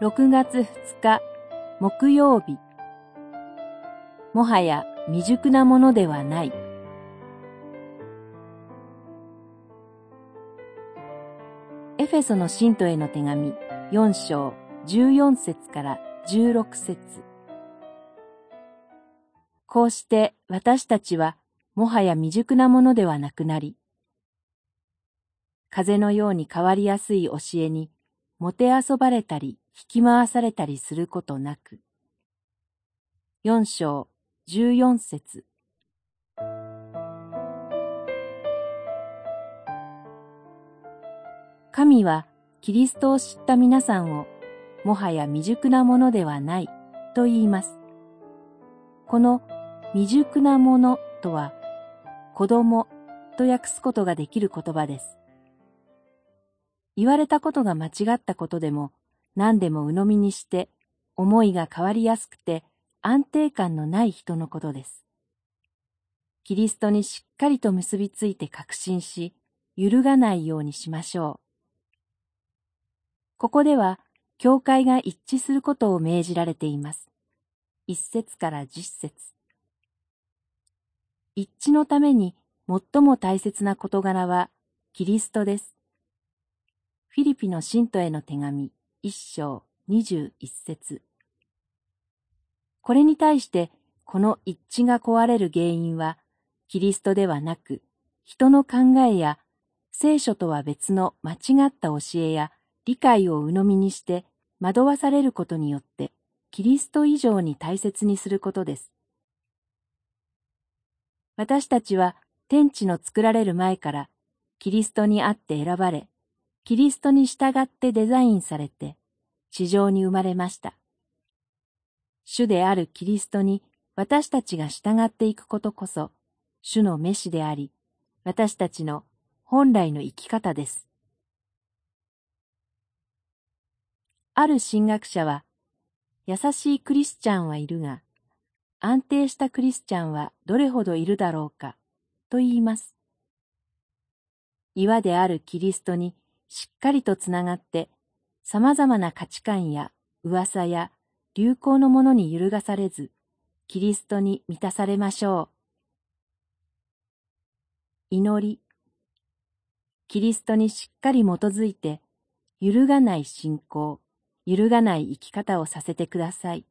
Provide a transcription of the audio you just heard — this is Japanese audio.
6月2日木曜日。もはや未熟なものではない。エフェソの信徒への手紙4章14節から16節。こうして私たちはもはや未熟なものではなくなり、風のように変わりやすい教えに、もてあそばれたり引き回されたりすることなく。四章十四節神はキリストを知った皆さんをもはや未熟なものではないと言います。この未熟なものとは子供と訳すことができる言葉です。言われたことが間違ったことでも何でも鵜呑みにして思いが変わりやすくて安定感のない人のことです。キリストにしっかりと結びついて確信し、揺るがないようにしましょう。ここでは、教会が一致することを命じられています。一節から十節。一致のために最も大切な事柄はキリストです。フィリピの信徒への手紙一章二十一節これに対してこの一致が壊れる原因はキリストではなく人の考えや聖書とは別の間違った教えや理解を鵜呑みにして惑わされることによってキリスト以上に大切にすることです。私たちは天地の作られる前からキリストにあって選ばれ、キリストに従ってデザインされて地上に生まれました。主であるキリストに私たちが従っていくことこそ主の召しであり、私たちの本来の生き方です。ある神学者は、優しいクリスチャンはいるが、安定したクリスチャンはどれほどいるだろうか、と言います。岩であるキリストにしっかりとつながって、様々な価値観や噂や流行のものに揺るがされず、キリストに満たされましょう。祈り。キリストにしっかり基づいて、揺るがない信仰、揺るがない生き方をさせてください。